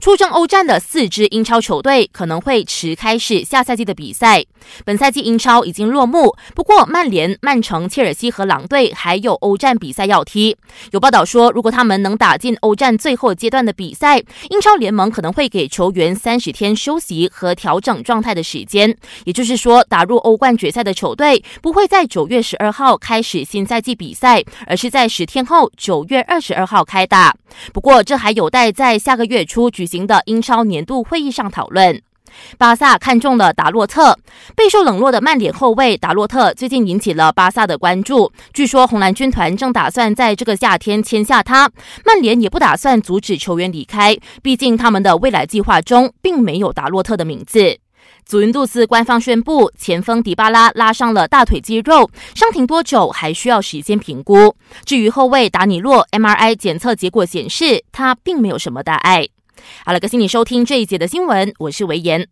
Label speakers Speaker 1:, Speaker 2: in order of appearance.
Speaker 1: 出征欧战的四支英超球队可能会迟开始下赛季的比赛。本赛季英超已经落幕，不过曼联、曼城、切尔西和狼队还有欧战比赛要踢。有报道说，如果他们能打进欧战最后阶段的比赛，英超联盟可能会给球员三十天休息和调整状态的时间。也就是说，打入欧冠决赛的球队不会在九月十二号开始新赛季比赛，而是在十天后九月二十二号开打。不过，这还有待在下个月初举行的英超年度会议上讨论。巴萨看中了达洛特，备受冷落的曼联后卫达洛特最近引起了巴萨的关注。据说红蓝军团正打算在这个夏天签下他，曼联也不打算阻止球员离开，毕竟他们的未来计划中并没有达洛特的名字。祖云杜斯官方宣布，前锋迪巴拉拉伤了大腿肌肉，伤停多久还需要时间评估。至于后卫达尼洛，MRI 检测结果显示他并没有什么大碍。好了，感谢你收听这一节的新闻，我是维言。